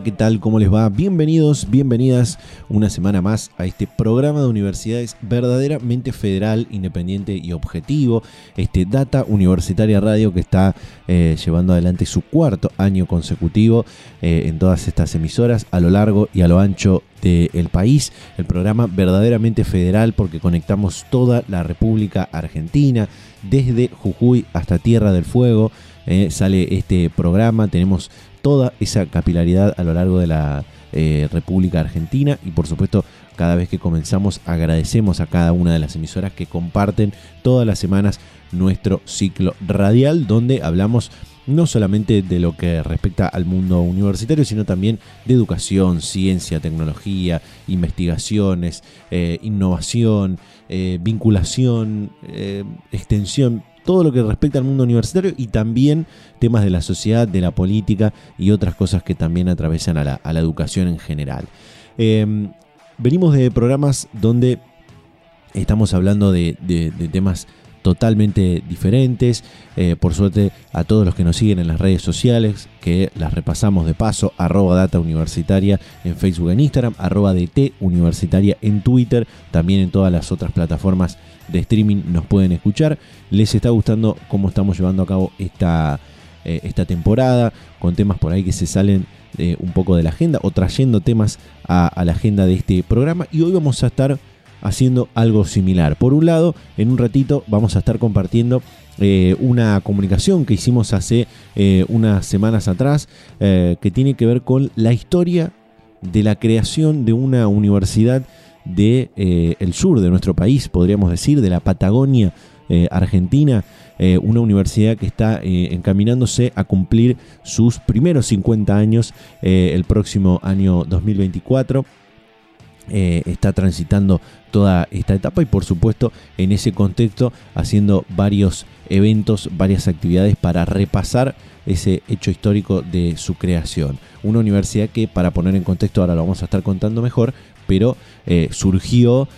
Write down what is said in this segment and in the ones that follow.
¿Qué tal? ¿Cómo les va? Bienvenidos, bienvenidas una semana más a este programa de universidades verdaderamente federal, independiente y objetivo. Este Data Universitaria Radio que está eh, llevando adelante su cuarto año consecutivo eh, en todas estas emisoras a lo largo y a lo ancho del país. El programa verdaderamente federal porque conectamos toda la República Argentina, desde Jujuy hasta Tierra del Fuego. eh, sale este programa, tenemos toda esa capilaridad a lo largo de la eh, República Argentina y por supuesto cada vez que comenzamos agradecemos a cada una de las emisoras que comparten todas las semanas nuestro ciclo radial donde hablamos no solamente de lo que respecta al mundo universitario, sino también de educación, ciencia, tecnología, investigaciones, eh, innovación, eh, vinculación, extensión, todo lo que respecta al mundo universitario y también temas de la sociedad, de la política y otras cosas que también atravesan a la, educación en general. Eh, venimos de programas donde estamos hablando de temas totalmente diferentes. Eh, por suerte a todos los que nos siguen en las redes sociales, que las repasamos de paso, arroba data universitaria en Facebook, en Instagram, arroba DT universitaria en Twitter, también en todas las otras plataformas de streaming nos pueden escuchar. ¿Les está gustando cómo estamos llevando a cabo esta, eh, esta temporada? Con temas por ahí que se salen eh, un poco de la agenda o trayendo temas a, a la agenda de este programa. Y hoy vamos a estar haciendo algo similar. Por un lado, en un ratito vamos a estar compartiendo eh, una comunicación que hicimos hace eh, unas semanas atrás eh, que tiene que ver con la historia de la creación de una universidad de eh, el sur de nuestro país, podríamos decir, de la Patagonia Argentina, una universidad que está encaminándose a cumplir sus primeros 50 años el próximo año 2024 eh, está transitando toda esta etapa y por supuesto en ese contexto haciendo varios eventos, varias actividades para repasar ese hecho histórico de su creación. Una universidad que para poner en contexto ahora lo vamos a estar contando mejor, pero eh, surgió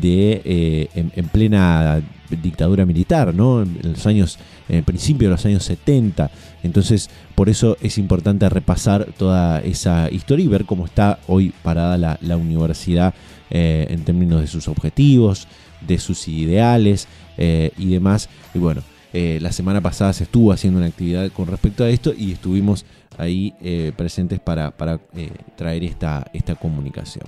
de eh, en, en plena dictadura militar, ¿no? En los años, en el principio de los años 70. Entonces, por eso es importante repasar toda esa historia y ver cómo está hoy parada la, la universidad eh, en términos de sus objetivos, de sus ideales eh, y demás. Y bueno, eh, la semana pasada se estuvo haciendo una actividad con respecto a esto y estuvimos ahí presentes para, para traer esta, esta comunicación.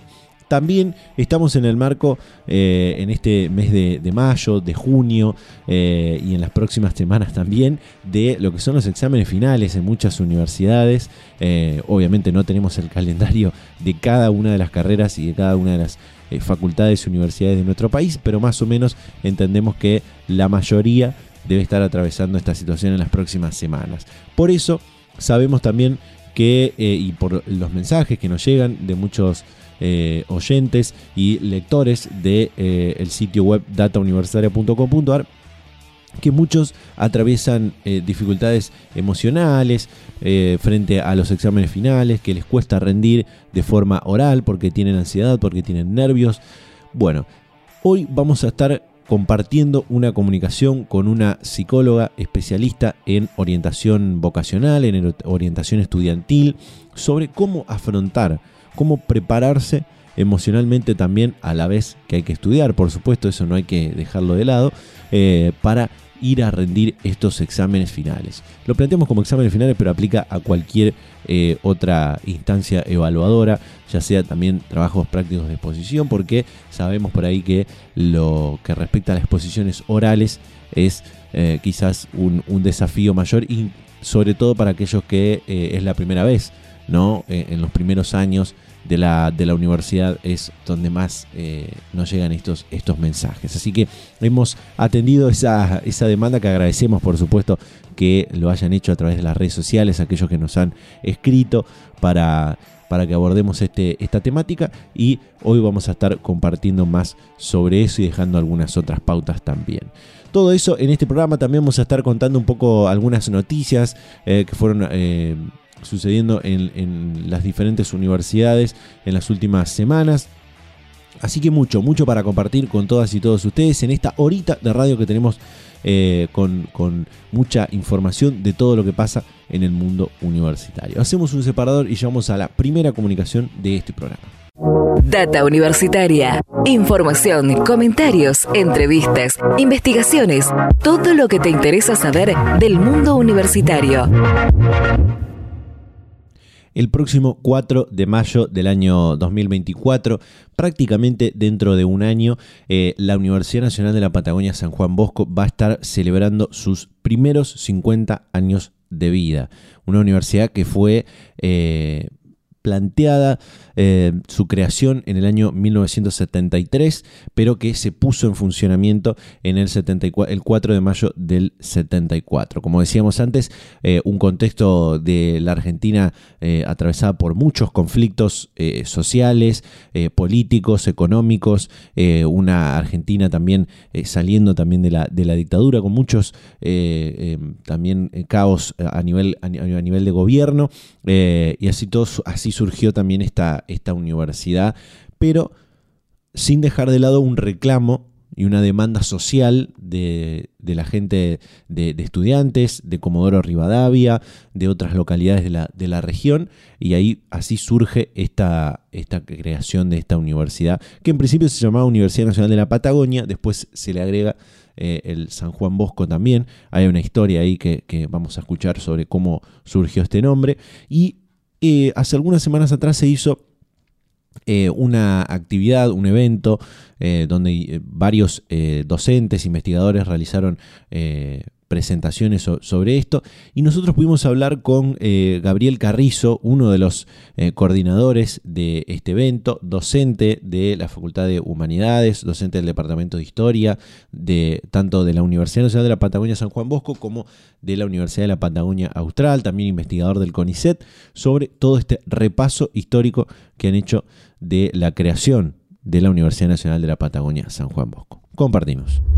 También estamos en el marco, eh, en este mes de, mayo, de junio eh, y en las próximas semanas también, de lo que son los exámenes finales en muchas universidades. Eh, obviamente no tenemos el calendario de cada una de las carreras y de cada una de las facultades y universidades de nuestro país, pero más o menos entendemos que la mayoría debe estar atravesando esta situación en las próximas semanas. Por eso sabemos también que, y por los mensajes que nos llegan de muchos eh, oyentes y lectores del de, eh, el sitio web datauniversitaria.com.ar, que muchos atraviesan eh, dificultades emocionales frente a los exámenes finales, que les cuesta rendir de forma oral porque tienen ansiedad, porque tienen nervios. Bueno, hoy vamos a estar compartiendo una comunicación con una psicóloga especialista en orientación vocacional, en orientación estudiantil, sobre cómo afrontar, cómo prepararse emocionalmente también a la vez que hay que estudiar, por supuesto, eso no hay que dejarlo de lado, eh, para ir a rendir estos exámenes finales. Lo planteamos como exámenes finales, pero aplica a cualquier eh, otra instancia evaluadora, ya sea también trabajos prácticos de exposición, porque sabemos por ahí que lo que respecta a las exposiciones orales es eh, quizás un, desafío mayor y sobre todo para aquellos que es la primera vez ¿no? En los primeros años de la, de la universidad es donde más eh, nos llegan estos, estos mensajes. Así que hemos atendido esa, esa demanda que agradecemos, por supuesto, que lo hayan hecho a través de las redes sociales, aquellos que nos han escrito para, para que abordemos este, esta temática y hoy vamos a estar compartiendo más sobre eso y dejando algunas otras pautas también. Todo eso en este programa también vamos a estar contando un poco algunas noticias eh, que fueron eh, sucediendo en, las diferentes universidades en las últimas semanas. Así que mucho, mucho para compartir con todas y todos ustedes en esta horita de radio que tenemos eh, con, con, mucha información de todo lo que pasa en el mundo universitario. Hacemos un separador y llegamos a la primera comunicación de este programa. Data Universitaria. Información, comentarios, entrevistas, investigaciones, todo lo que te interesa saber del mundo universitario el próximo 4 de mayo del año 2024, prácticamente dentro de un año, eh, la Universidad Nacional de la Patagonia San Juan Bosco va a estar celebrando sus primeros 50 años de vida. Una universidad que fue eh, planteada eh, su creación en el año 1973, pero que se puso en funcionamiento en el, 74, el 4 de mayo del 74. Como decíamos antes, eh, un contexto de la Argentina eh, atravesada por muchos conflictos sociales, políticos, económicos, una Argentina también saliendo también de la, dictadura, con muchos también caos a nivel, a nivel de gobierno, y así, todo, así surgió también esta, esta universidad, pero sin dejar de lado un reclamo y una demanda social de, la gente de, estudiantes, de Comodoro Rivadavia, de otras localidades de la, de la región, y ahí así surge esta, esta, creación de esta universidad, que en principio se llamaba Universidad Nacional de la Patagonia, después se le agrega eh, el San Juan Bosco también, hay una historia ahí que, vamos a escuchar sobre cómo surgió este nombre, y eh, hace algunas semanas atrás se hizo eh, una actividad, un evento eh, donde eh, varios docentes, investigadores realizaron presentaciones sobre esto y nosotros pudimos hablar con eh, Gabriel Carrizo, uno de los eh, coordinadores de este evento, docente de la Facultad de Humanidades, docente del Departamento de Historia, de, tanto de la Universidad Nacional de la Patagonia San Juan Bosco como de la Universidad de la Patagonia Austral, también investigador del CONICET, sobre todo este repaso histórico que han hecho de la creación de la Universidad Nacional de la Patagonia San Juan Bosco. Compartimos. Eh,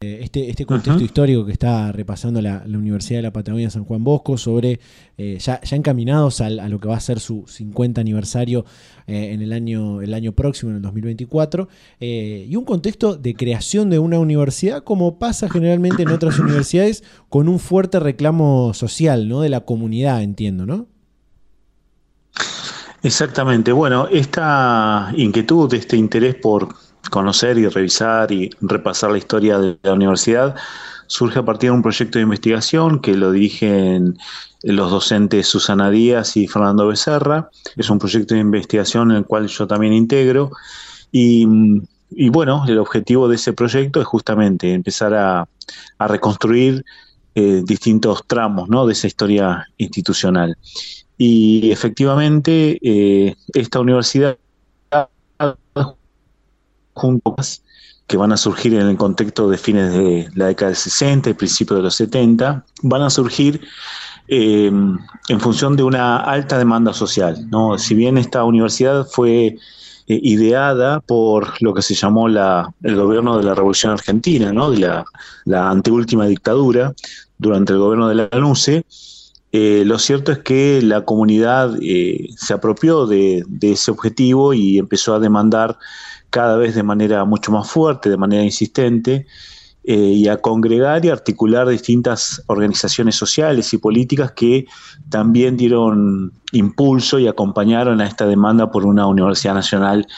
este, este contexto histórico que está repasando la, Universidad de la Patagonia San Juan Bosco sobre eh, ya, encaminados a, lo que va a ser su 50 aniversario eh, en el año, el año próximo, en el 2024, y un contexto de creación de una universidad como pasa generalmente en otras universidades con un fuerte reclamo social, ¿no? De la comunidad, entiendo, ¿no? Exactamente. Bueno, esta inquietud, este interés por conocer y revisar y repasar la historia de la universidad surge a partir de un proyecto de investigación que lo dirigen los docentes Susana Díaz y Fernando Becerra. Es un proyecto de investigación en el cual yo también integro. Y, bueno, el objetivo de ese proyecto es justamente empezar a, reconstruir eh, distintos tramos de esa historia institucional. Y efectivamente, eh, esta universidad juntos que van a surgir en el contexto de fines de la década del 60 y principios de los 70, van a surgir eh, en función de una alta demanda social. ¿no? Si bien esta universidad fue eh, ideada por lo que se llamó la, el gobierno de la Revolución Argentina, ¿no? de la, la anteúltima dictadura, durante el gobierno de la LUCE, eh, lo cierto es que la comunidad se apropió de, de, ese objetivo y empezó a demandar cada vez de manera mucho más fuerte, de manera insistente, eh, y a congregar y articular distintas organizaciones sociales y políticas que también dieron impulso y acompañaron a esta demanda por una universidad nacional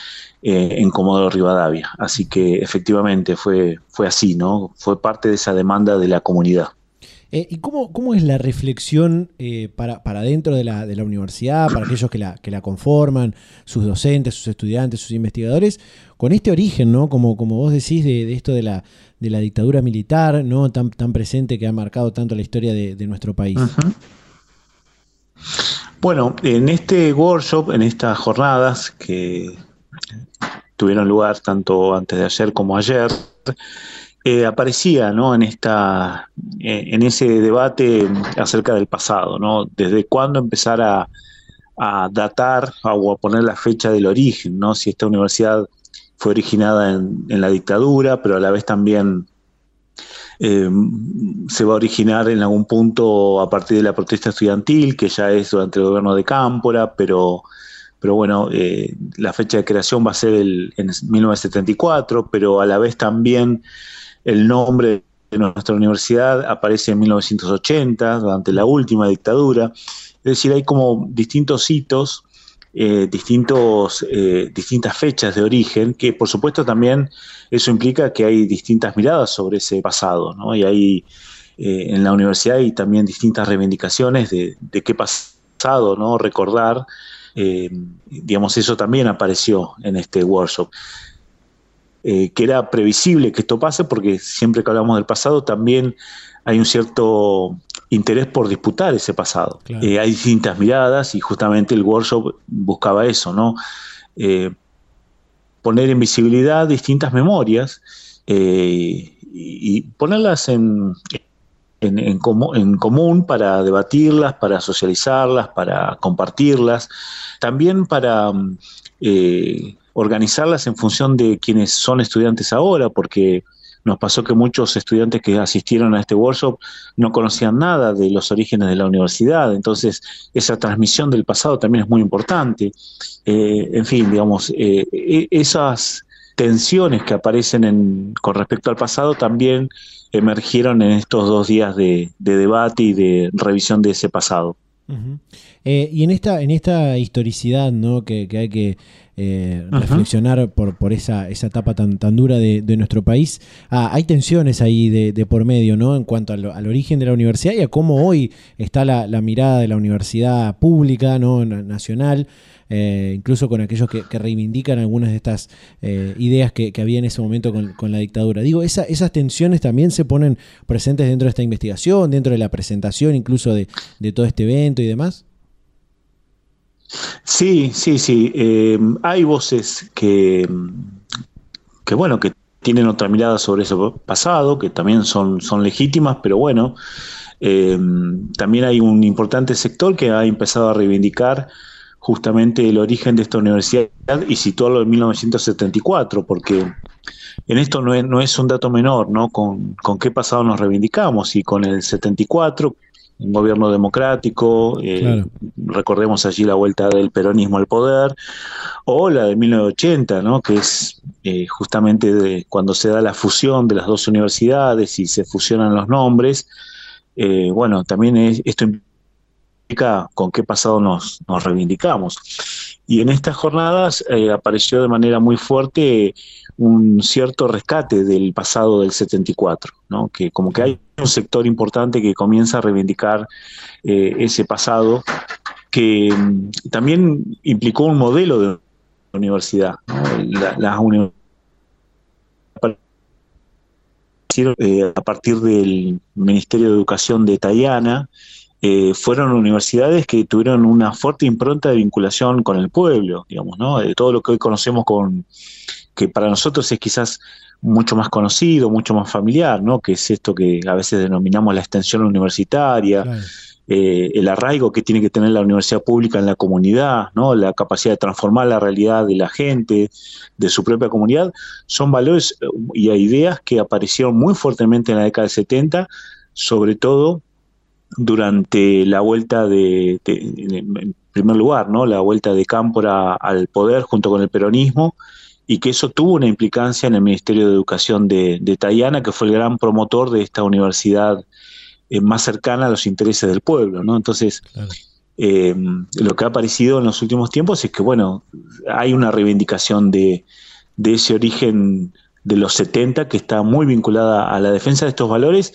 eh, en Comodoro Rivadavia. Así que efectivamente fue, fue así, ¿no? Fue parte de esa demanda de la comunidad. Eh, ¿Y cómo, cómo, es la reflexión eh, para, para, dentro de la, de la, universidad, para aquellos que la, que la conforman, sus docentes, sus estudiantes, sus investigadores, con este origen, ¿no? Como, como vos decís, de, esto de la, de la dictadura militar, ¿no? Tan, tan presente que ha marcado tanto la historia de, nuestro país. Bueno, en este workshop, en estas jornadas que tuvieron lugar tanto antes de ayer como ayer, eh, aparecía ¿no? en, esta, eh, en ese debate acerca del pasado, ¿no? desde cuándo empezar a, datar o a poner la fecha del origen, ¿no? si esta universidad fue originada en, en la dictadura, pero a la vez también eh, se va a originar en algún punto a partir de la protesta estudiantil, que ya es durante el gobierno de Cámpora, pero, pero bueno, eh, la fecha de creación va a ser el, en 1974, pero a la vez también el nombre de nuestra universidad aparece en 1980, durante la última dictadura. Es decir, hay como distintos hitos eh, distintos, eh, distintas fechas de origen, que por supuesto también eso implica que hay distintas miradas sobre ese pasado, ¿no? Y hay eh, en la universidad hay también distintas reivindicaciones de, qué pasado, ¿no? Recordar, digamos, eso también apareció en este workshop. Que era previsible que esto pase porque siempre que hablamos del pasado también hay un cierto interés por disputar ese pasado. Eh, hay distintas miradas y justamente el workshop buscaba eso, ¿no? Eh, poner en visibilidad distintas memorias eh, y, ponerlas en, en, común para debatirlas, para socializarlas, para compartirlas, también para organizarlas en función de quienes son estudiantes ahora, porque nos pasó que muchos estudiantes que asistieron a este workshop no conocían nada de los orígenes de la universidad, entonces esa transmisión del pasado también es muy importante. Eh, en fin, digamos, eh, e, esas tensiones que aparecen con respecto al pasado también emergieron en estos dos días de, debate y de revisión de ese pasado. Eh, y en esta, en esta historicidad ¿no? que hay que eh, reflexionar por, por esa, esa etapa tan, tan dura de, nuestro país. Ah, hay tensiones ahí de, por medio, ¿no? En cuanto al, origen de la universidad y a cómo hoy está la, mirada de la universidad pública, ¿no? Nacional. Eh, incluso con aquellos que, reivindican algunas de estas eh, ideas que, había en ese momento con, la dictadura. Digo, esas tensiones también se ponen presentes dentro de esta investigación, dentro de la presentación incluso de, de todo este evento y demás. Sí, sí, sí. Eh, hay voces que, que, bueno, que tienen otra mirada sobre ese pasado, que también son, son legítimas, pero bueno, eh, también hay un importante sector que ha empezado a reivindicar justamente el origen de esta universidad y situarlo en 1974, porque en esto no es, no es un dato menor, ¿no? Con, con qué pasado nos reivindicamos y con el 74 un gobierno democrático, eh, recordemos allí la vuelta del peronismo al poder, o la de 1980, ¿no? que es eh, justamente de cuando se da la fusión de las dos universidades y se fusionan los nombres. Eh, bueno, también esto implica con qué pasado nos, nos reivindicamos. Y en estas jornadas apareció de manera muy fuerte un cierto rescate del pasado del 74, ¿no? que como que hay un sector importante que comienza a reivindicar eh, ese pasado, que mm, también implicó un modelo de universidad. las universidades eh, a partir del Ministerio de Educación de Tayana, eh, fueron universidades que tuvieron una fuerte impronta de vinculación con el pueblo, digamos, ¿no? De todo lo que hoy conocemos con que para nosotros es quizás mucho más conocido, mucho más familiar, ¿no? Que es esto que a veces denominamos la extensión universitaria, eh, el arraigo que tiene que tener la universidad pública en la comunidad, ¿no? La capacidad de transformar la realidad de la gente, de su propia comunidad, son valores y ideas que aparecieron muy fuertemente en la década del 70, sobre todo durante la vuelta de, en primer lugar, ¿no? La vuelta de Cámpora al poder junto con el peronismo y que eso tuvo una implicancia en el Ministerio de Educación de, de Tayana, que fue el gran promotor de esta universidad eh, más cercana a los intereses del pueblo, ¿no? Entonces, eh, lo que ha aparecido en los últimos tiempos es que, bueno, hay una reivindicación de, de ese origen de los 70 que está muy vinculada a la defensa de estos valores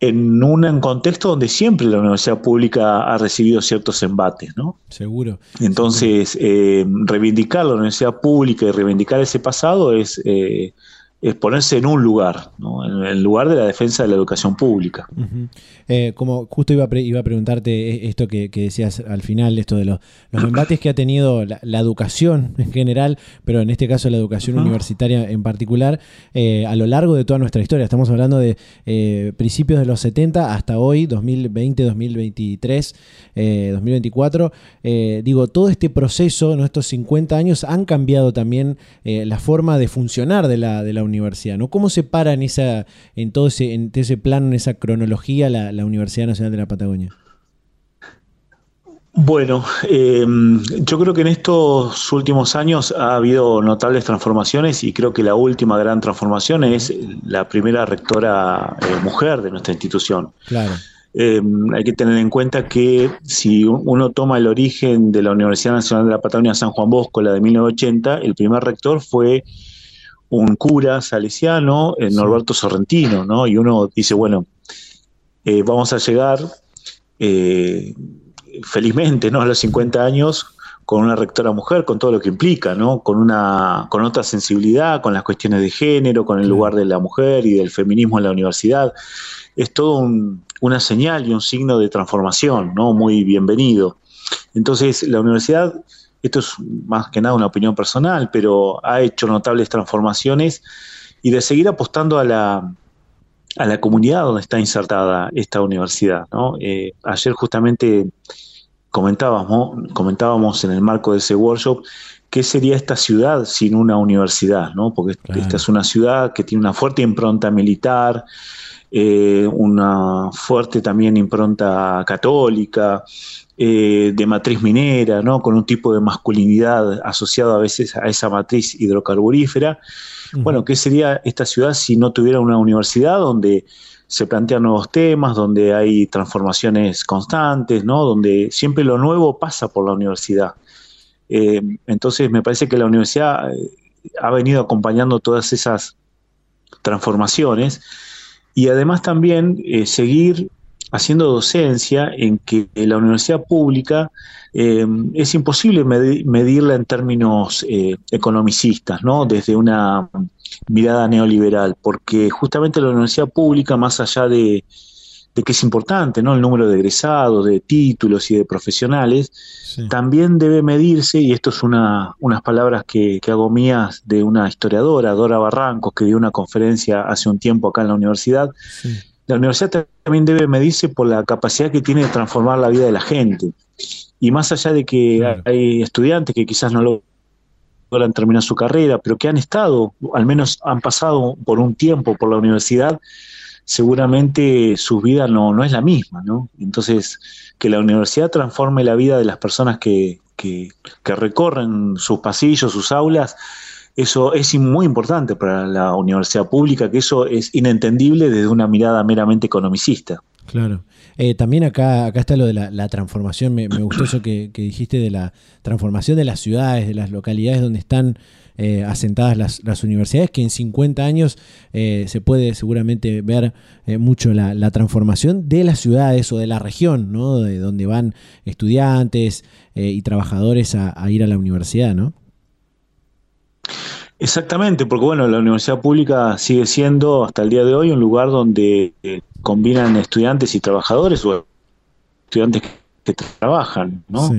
en un contexto donde siempre la universidad pública ha recibido ciertos embates, ¿no? Seguro. Entonces, eh, reivindicar la universidad pública y reivindicar ese pasado es eh, es ponerse en un lugar, en el lugar de la defensa de la educación pública. Eh, como justo iba a, iba a preguntarte e, esto que, decías al final, esto de los, embates que ha tenido la, educación en general, pero en este caso la educación universitaria en particular, eh, a lo largo de toda nuestra historia. Estamos hablando de eh, principios de los 70 hasta hoy, 2020, 2023, 2024. digo, todo este proceso, en estos 50 años, han cambiado también la forma de funcionar de la, de la universidad, ¿no? ¿Cómo se para en, esa, en todo ese, en ese plano, en esa cronología, la, Universidad Nacional de la Patagonia? Bueno, em, yo creo que en estos últimos años ha habido notables transformaciones y creo que la última gran transformación es la primera rectora eh, mujer de nuestra institución. Claro. Em, hay que tener en cuenta que si uno toma el origen de la Universidad Nacional de la Patagonia San Juan Bosco, la de 1980, el primer rector fue un cura salesiano, eh, Norberto Sorrentino, ¿no? Y uno dice, bueno, eh, vamos a llegar eh, felizmente, ¿no? A los 50 años con una rectora mujer, con todo lo que implica, ¿no? Con una, con otra sensibilidad, con las cuestiones de género, con el lugar de la mujer y del feminismo en la universidad. Es todo una señal y un signo de transformación, ¿no? Muy bienvenido. Entonces, la universidad esto es más que nada una opinión personal, pero ha hecho notables transformaciones y de seguir apostando a la, a la comunidad donde está insertada esta universidad. Eh, ayer justamente comentábamos, comentábamos en el marco de ese workshop qué sería esta ciudad sin una universidad, ¿no? porque esta es una ciudad que tiene una fuerte impronta militar, eh, una fuerte también impronta católica, eh, de matriz minera, ¿no? con un tipo de masculinidad asociado a veces a esa matriz hidrocarburífera. Bueno, ¿qué sería esta ciudad si no tuviera una universidad donde se plantean nuevos temas, donde hay transformaciones constantes, ¿no? donde siempre lo nuevo pasa por la universidad? Eh, entonces, me parece que la universidad eh, ha venido acompañando todas esas transformaciones y además también seguir haciendo docencia en que la universidad pública eh, es imposible medirla en términos eh, economicistas, ¿no? desde una mirada neoliberal, porque justamente la universidad pública, más allá de, que es importante ¿no? el número de egresados, de títulos y de profesionales, también debe medirse, y esto es una, unas palabras que, que, hago mías de una historiadora, Dora Barrancos, que dio una conferencia hace un tiempo acá en la universidad, la universidad también debe medirse por la capacidad que tiene de transformar la vida de la gente. Y más allá de que hay estudiantes que quizás no logran terminar su carrera, pero que han estado, al menos han pasado por un tiempo por la universidad, seguramente su vida no, no es la misma, ¿no? Entonces, que la universidad transforme la vida de las personas que, que, que recorren sus pasillos, sus aulas, eso es muy importante para la universidad pública, que eso es inentendible desde una mirada meramente economicista. Claro. Eh, también acá, acá está lo de la, transformación, me, gustó eso que, dijiste de la transformación de las ciudades, de las localidades donde están eh, asentadas las, universidades, que en 50 años eh, se puede seguramente ver mucho la, transformación de las ciudades o de la región, ¿no? De donde van estudiantes y trabajadores a, a ir a la universidad, ¿no? Exactamente, porque bueno, la universidad pública sigue siendo hasta el día de hoy un lugar donde eh, combinan estudiantes y trabajadores o estudiantes que, trabajan, ¿no?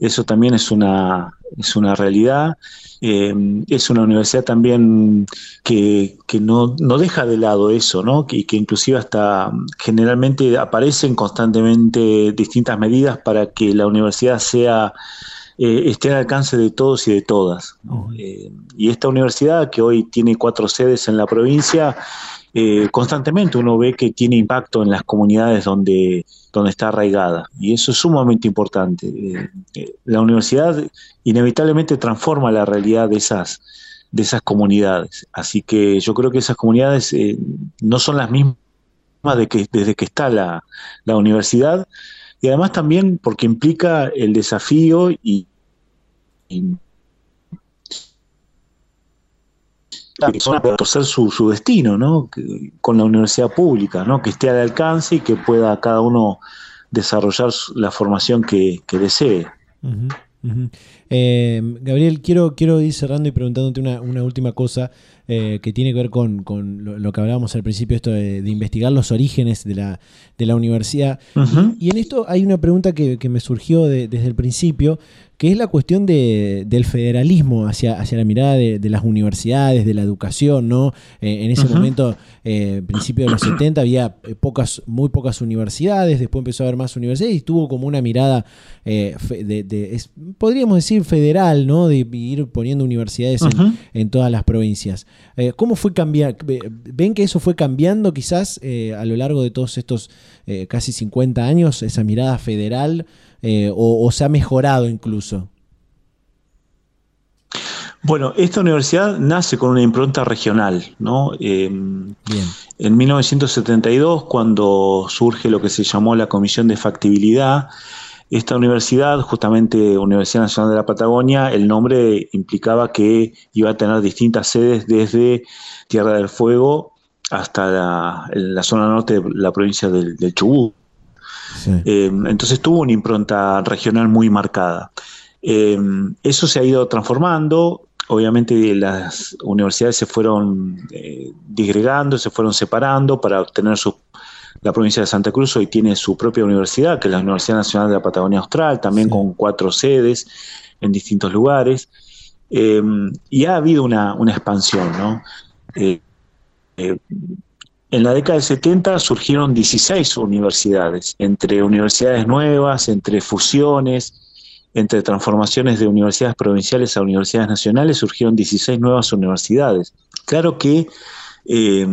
Eso también es una, es una realidad. Eh, es una universidad también que, que no, no, deja de lado eso, ¿no? Que, que inclusive hasta generalmente aparecen constantemente distintas medidas para que la universidad sea eh, esté al alcance de todos y de todas. Eh, y esta universidad, que hoy tiene cuatro sedes en la provincia, eh, constantemente uno ve que tiene impacto en las comunidades donde, donde está arraigada. Y eso es sumamente importante. la universidad inevitablemente transforma la realidad de esas, de esas comunidades. Así que yo creo que esas comunidades no son las mismas de que, desde que está la, la universidad y además también porque implica el desafío y, para torcer su, su destino, ¿no? con la universidad pública, ¿no? que esté al alcance y que pueda cada uno desarrollar la formación que, desee. Eh, Gabriel, quiero, quiero ir cerrando y preguntándote una, una última cosa eh, que tiene que ver con, lo, que hablábamos al principio, esto de, investigar los orígenes de la, de la universidad. y, en esto hay una pregunta que, me surgió desde el principio, que es la cuestión de, del federalismo hacia, hacia la mirada de, las universidades, de la educación, ¿no? Eh, en ese momento, eh, principio de los 70, había eh, pocas, muy pocas universidades, después empezó a haber más universidades y tuvo como una mirada, de, podríamos decir, federal, ¿no? De ir poniendo universidades en, todas las provincias. ¿Cómo fue cambiar? ¿Ven que eso fue cambiando quizás a lo largo de todos estos casi 50 años, esa mirada federal? Eh, o, se ha mejorado incluso? Bueno, esta universidad nace con una impronta regional, ¿no? Em, en 1972, cuando surge lo que se llamó la Comisión de Factibilidad, esta universidad, justamente Universidad Nacional de la Patagonia, el nombre implicaba que iba a tener distintas sedes desde Tierra del Fuego hasta la, zona norte de la provincia del, del Chubut. Eh, entonces tuvo una impronta regional muy marcada. Eh, eso se ha ido transformando. Obviamente las universidades se fueron eh, disgregando, se fueron separando para obtener su, la provincia de Santa Cruz hoy tiene su propia universidad, que es la Universidad Nacional de la Patagonia Austral, también con cuatro sedes en distintos lugares. y ha habido una, una expansión, ¿no? En la década del 70 surgieron 16 universidades, entre universidades nuevas, entre fusiones, entre transformaciones de universidades provinciales a universidades nacionales, surgieron 16 nuevas universidades. Claro que eh,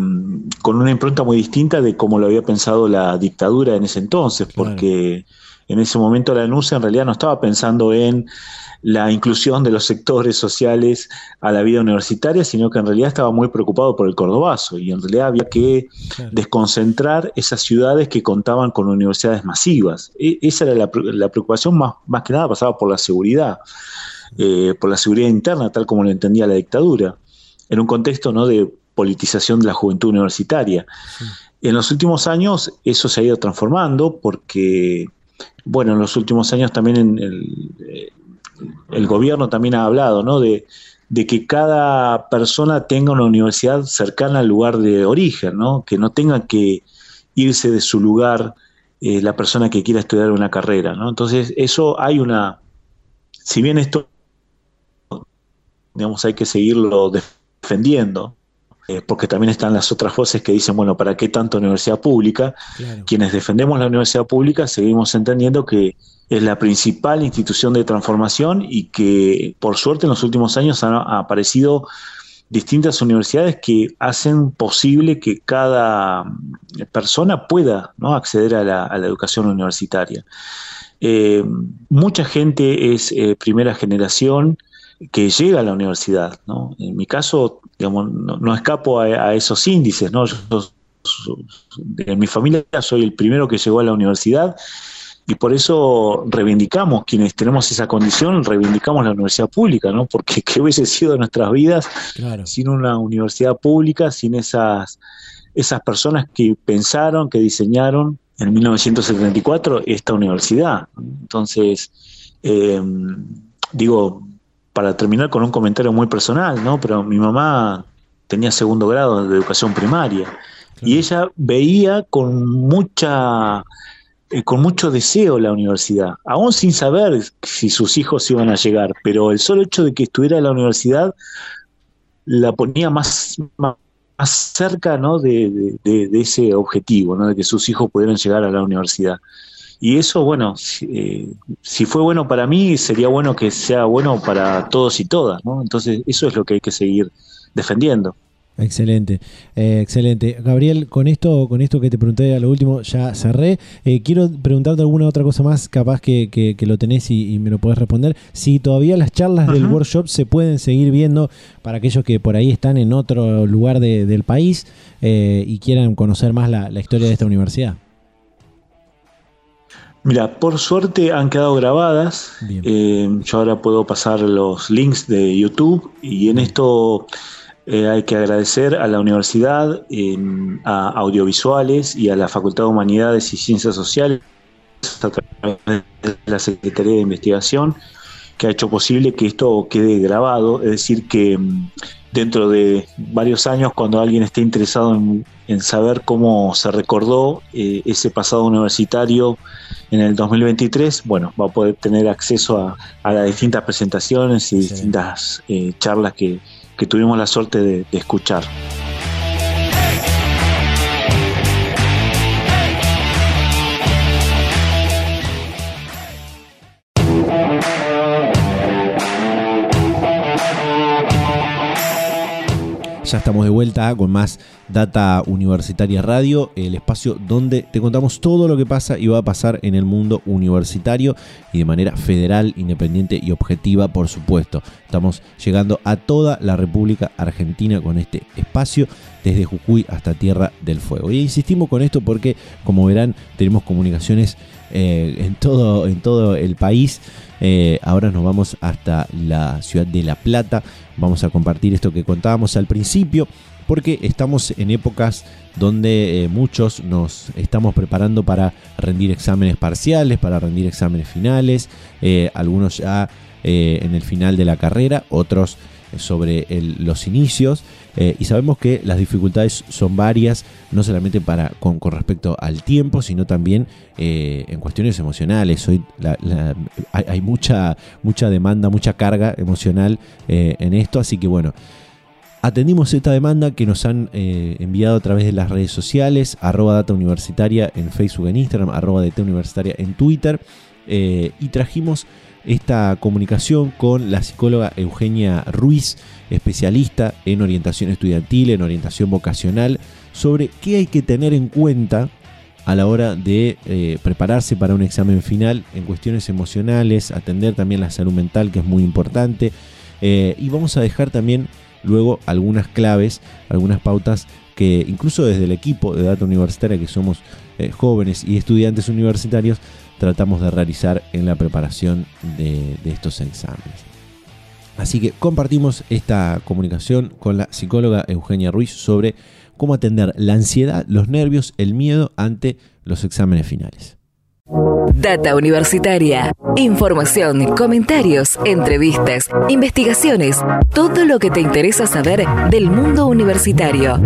con una impronta muy distinta de cómo lo había pensado la dictadura en ese entonces, porque en ese momento la ANUS en realidad no estaba pensando en la inclusión de los sectores sociales a la vida universitaria, sino que en realidad estaba muy preocupado por el cordobazo y en realidad había que desconcentrar esas ciudades que contaban con universidades masivas. E, esa era la, preocupación más, más, que nada pasaba por la seguridad, eh, por la seguridad interna, tal como lo entendía la dictadura, en un contexto ¿no? de politización de la juventud universitaria. En los últimos años eso se ha ido transformando porque, bueno, en los últimos años también en el, eh, el gobierno también ha hablado, ¿no? De, que cada persona tenga una universidad cercana al lugar de origen, ¿no? Que no tenga que irse de su lugar eh, la persona que quiera estudiar una carrera, ¿no? Entonces, eso hay una, si bien esto, digamos, hay que seguirlo defendiendo, eh, porque también están las otras voces que dicen, bueno, ¿para qué tanta universidad pública? Quienes defendemos la universidad pública seguimos entendiendo que es la principal institución de transformación y que por suerte en los últimos años han aparecido distintas universidades que hacen posible que cada persona pueda acceder a la, educación universitaria. Eh, mucha gente es eh, primera generación que llega a la universidad. En mi caso, digamos, no, escapo a, esos índices. ¿no? en mi familia soy el primero que llegó a la universidad y por eso reivindicamos, quienes tenemos esa condición, reivindicamos la universidad pública, ¿no? Porque qué hubiese sido nuestras vidas sin una universidad pública, sin esas, esas personas que pensaron, que diseñaron en 1974 esta universidad. Entonces, eh, digo, para terminar con un comentario muy personal, ¿no? Pero mi mamá tenía segundo grado de educación primaria y ella veía con mucha eh, con mucho deseo la universidad, aún sin saber si sus hijos iban a llegar, pero el solo hecho de que estuviera en la universidad la ponía más, más, cerca ¿no? de, ese objetivo, ¿no? de que sus hijos pudieran llegar a la universidad. Y eso, bueno, eh, si, fue bueno para mí, sería bueno que sea bueno para todos y todas, ¿no? Entonces, eso es lo que hay que seguir defendiendo. Excelente, eh, excelente. Gabriel, con esto, con esto que te pregunté a lo último, ya cerré. Eh, quiero preguntarte alguna otra cosa más, capaz que, que, lo tenés y, me lo podés responder. Si todavía las charlas del workshop se pueden seguir viendo para aquellos que por ahí están en otro lugar del país eh, y quieran conocer más la, historia de esta universidad. Mira, por suerte han quedado grabadas. yo ahora puedo pasar los links de YouTube y en esto Eh, hay que agradecer a la universidad, a audiovisuales y a la Facultad de Humanidades y Ciencias Sociales, a través de la Secretaría de Investigación, que ha hecho posible que esto quede grabado, es decir, que mm, dentro de varios años, cuando alguien esté interesado en, saber cómo se recordó eh, ese pasado universitario en el 2023, bueno, va a poder tener acceso a, las distintas presentaciones y distintas eh, charlas que, tuvimos la suerte de escuchar. Ya estamos de vuelta con más Data Universitaria Radio, el espacio donde te contamos todo lo que pasa y va a pasar en el mundo universitario y de manera federal, independiente y objetiva, por supuesto. Estamos llegando a toda la República Argentina con este espacio, desde Jujuy hasta Tierra del Fuego. Y insistimos con esto porque, como verán, tenemos comunicaciones eh, en, todo, en todo el país. Eh, ahora nos vamos hasta la ciudad de La Plata. Vamos a compartir esto que contábamos al principio, porque estamos en épocas donde eh, muchos nos estamos preparando para rendir exámenes parciales, para rendir exámenes finales, algunos ya en el final de la carrera, otros sobre los inicios. Eh, y sabemos que las dificultades son varias, no solamente para, con, respecto al tiempo, sino también eh, en cuestiones emocionales. Hay, mucha, mucha demanda, mucha carga emocional eh, en esto, así que bueno. Atendimos esta demanda que nos han enviado a través de las redes sociales, arroba data universitaria en Facebook, en Instagram, arroba data universitaria en Twitter, y trajimos esta comunicación con la psicóloga Eugenia Ruiz, especialista en orientación estudiantil, en orientación vocacional, sobre qué hay que tener en cuenta a la hora de eh, prepararse para un examen final en cuestiones emocionales, atender también la salud mental, que es muy importante. Eh, y vamos a dejar también luego algunas claves, algunas pautas que incluso desde el equipo de Data Universitaria, que somos eh, jóvenes y estudiantes universitarios, tratamos de realizar en la preparación de, estos exámenes. Así que compartimos esta comunicación con la psicóloga Eugenia Ruiz sobre cómo atender la ansiedad, los nervios, el miedo ante los exámenes finales. Data Universitaria. Información, comentarios, entrevistas, investigaciones, todo lo que te interesa saber del mundo universitario.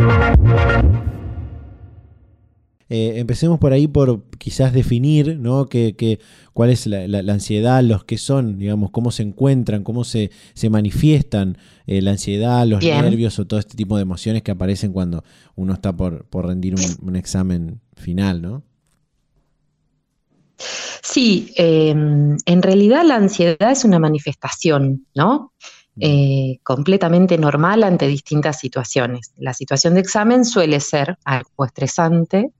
Eh, empecemos por ahí por quizás definir, ¿no? Que, cuál es la, ansiedad, los que son, digamos, cómo se encuentran, cómo se, se manifiestan eh, la ansiedad, los nervios o todo este tipo de emociones que aparecen cuando uno está por, rendir un, examen final, ¿no? Sí, em, en realidad la ansiedad es una manifestación, ¿no? Eh, completamente normal ante distintas situaciones. La situación de examen suele ser algo estresante,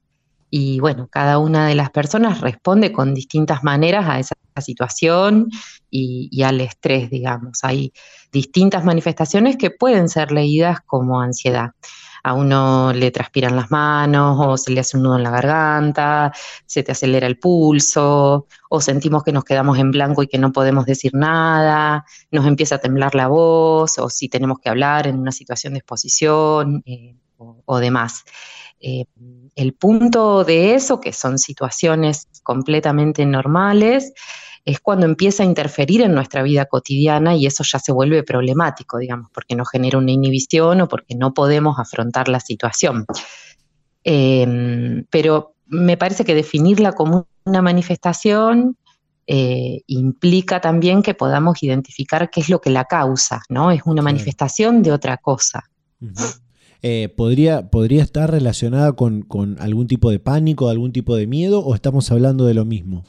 y bueno, cada una de las personas responde con distintas maneras a esa situación y, al estrés, digamos. Hay distintas manifestaciones que pueden ser leídas como ansiedad. A uno le transpiran las manos o se le hace un nudo en la garganta, se te acelera el pulso o sentimos que nos quedamos en blanco y que no podemos decir nada, nos empieza a temblar la voz o si tenemos que hablar en una situación de exposición eh, o demás. Eh, el punto de eso, que son situaciones completamente normales, es cuando empieza a interferir en nuestra vida cotidiana y eso ya se vuelve problemático, digamos, porque nos genera una inhibición o porque no podemos afrontar la situación. Em, pero me parece que definirla como una manifestación eh, implica también que podamos identificar qué es lo que la causa, ¿no? Es una manifestación de otra cosa. Eh, ¿podría, ¿podría estar relacionada con, algún tipo de pánico, algún tipo de miedo o estamos hablando de lo mismo?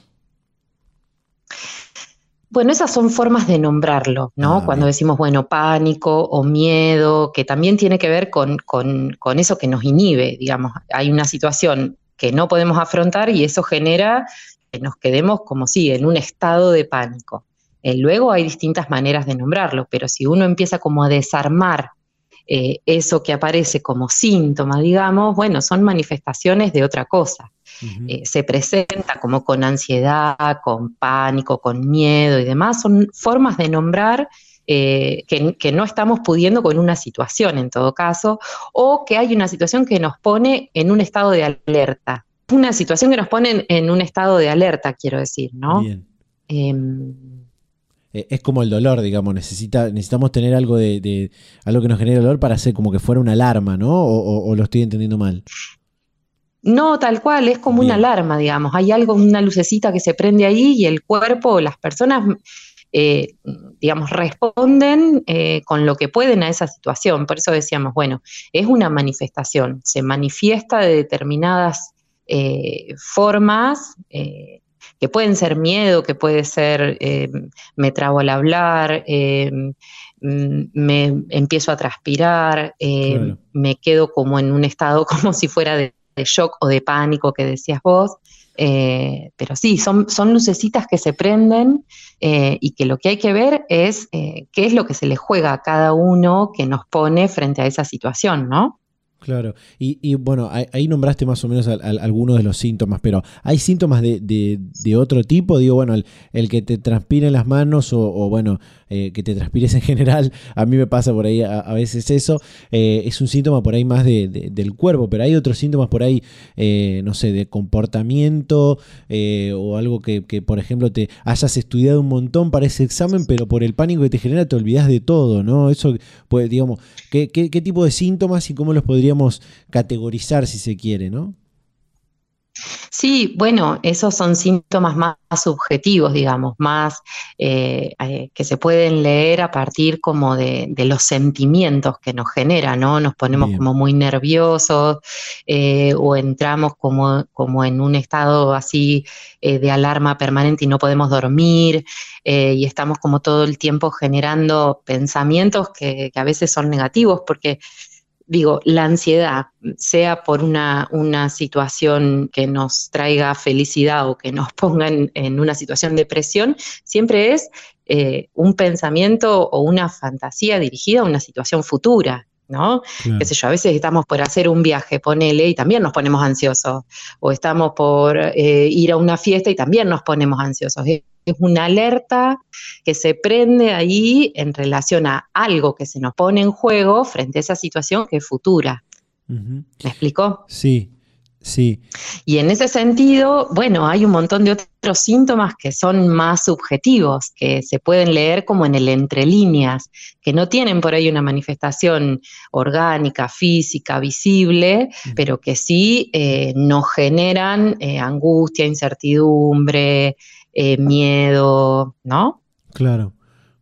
Bueno, esas son formas de nombrarlo, ¿no? Ah, Cuando decimos, bueno, pánico o miedo, que también tiene que ver con, eso que nos inhibe, digamos. Hay una situación que no podemos afrontar y eso genera que nos quedemos como si en un estado de pánico. Eh, luego hay distintas maneras de nombrarlo, pero si uno empieza como a desarmar eh, eso que aparece como síntoma, digamos, bueno, son manifestaciones de otra cosa. Eh, se presenta como con ansiedad, con pánico, con miedo y demás, son formas de nombrar eh, que, no estamos pudiendo con una situación en todo caso, o que hay una situación que nos pone en un estado de alerta. Una situación que nos pone en, un estado de alerta, quiero decir, ¿no? Bien. Em, eh, es como el dolor, digamos, necesita, necesitamos tener algo de, algo que nos genere dolor para hacer como que fuera una alarma, ¿no? o lo estoy entendiendo mal. No, tal cual, es como una alarma, digamos. Hay algo, una lucecita que se prende ahí y el cuerpo, las personas, eh, digamos, responden eh, con lo que pueden a esa situación. Por eso decíamos, bueno, es una manifestación, se manifiesta de determinadas eh, formas que pueden ser miedo, que puede ser me trago al hablar, mm, me empiezo a transpirar, me quedo como en un estado como si fuera de de shock o de pánico que decías vos. Eh, pero sí, son, son lucecitas que se prenden eh, y que lo que hay que ver es eh, qué es lo que se le juega a cada uno que nos pone frente a esa situación, ¿no? Claro, y, bueno, ahí nombraste más o menos algunos de los síntomas, pero ¿hay síntomas de, otro tipo? Digo, bueno, el, que te transpire las manos o, bueno, eh, que te transpires en general, a mí me pasa por ahí a, veces eso, eh, es un síntoma por ahí más del cuerpo, pero hay otros síntomas por ahí, eh, no sé, de comportamiento o algo que, por ejemplo, te hayas estudiado un montón para ese examen, pero por el pánico que te genera te olvidas de todo, ¿no? Eso, pues, digamos, ¿qué, qué, qué tipo de síntomas y cómo los podríamos categorizar si se quiere, ¿no? Sí, bueno, esos son síntomas más subjetivos, digamos, más eh, eh, que se pueden leer a partir como de, los sentimientos que nos genera, ¿no? Nos ponemos como muy nerviosos eh, o entramos como, como, en un estado así de alarma permanente y no podemos dormir y estamos como todo el tiempo generando pensamientos que, que a veces son negativos porque digo, la ansiedad, sea por una, situación que nos traiga felicidad o que nos ponga en, una situación de presión, siempre es eh, un pensamiento o una fantasía dirigida a una situación futura. ¿no? Qué sé yo, a veces estamos por hacer un viaje, ponele, y también nos ponemos ansiosos, o estamos por eh, ir a una fiesta y también nos ponemos ansiosos. Es, una alerta que se prende ahí en relación a algo que se nos pone en juego frente a esa situación que es futura. ¿Me explicó? Sí, Sí. Y en ese sentido, bueno, hay un montón de otros síntomas que son más subjetivos, que se pueden leer como en el entre líneas, que no tienen por ahí una manifestación orgánica, física, visible, pero que sí eh, nos generan eh, angustia, incertidumbre, eh, miedo, ¿no? Claro.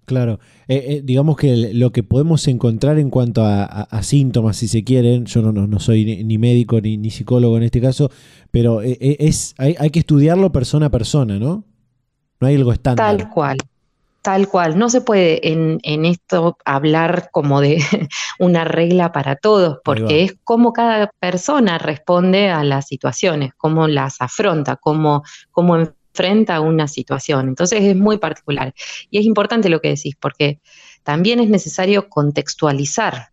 Claro, eh, eh, digamos que lo que podemos encontrar en cuanto a, síntomas, si se quieren, yo no, no soy ni, médico ni, psicólogo en este caso, pero es hay, que estudiarlo persona a persona, ¿no? No hay algo estándar. Tal cual, tal cual. No se puede en, en esto hablar como de una regla para todos, porque es como cada persona responde a las situaciones, cómo las afronta, cómo, cómo frente a una situación. Entonces es muy particular. Y es importante lo que decís, porque también es necesario contextualizar,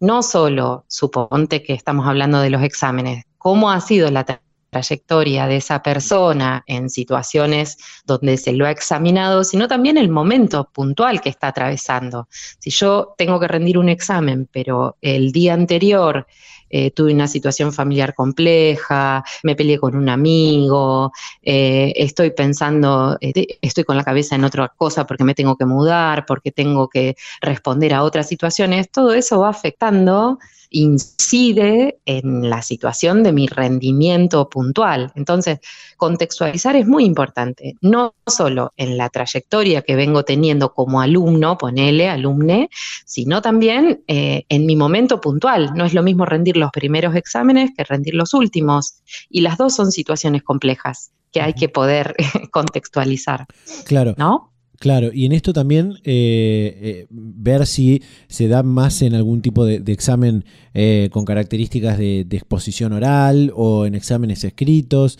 no solo, suponte que estamos hablando de los exámenes, cómo ha sido la trayectoria de esa persona en situaciones donde se lo ha examinado, sino también el momento puntual que está atravesando. Si yo tengo que rendir un examen, pero el día anterior eh, tuve una situación familiar compleja, me peleé con un amigo, eh, estoy pensando, eh, estoy con la cabeza en otra cosa porque me tengo que mudar, porque tengo que responder a otras situaciones, todo eso va afectando incide en la situación de mi rendimiento puntual. Entonces, contextualizar es muy importante, no solo en la trayectoria que vengo teniendo como alumno, ponele, alumne, sino también eh, en mi momento puntual. No es lo mismo rendir los primeros exámenes que rendir los últimos. Y las dos son situaciones complejas que hay que poder contextualizar. Claro. ¿No? Claro, y en esto también eh, eh, ver si se da más en algún tipo de, examen eh, con características de, exposición oral o en exámenes escritos.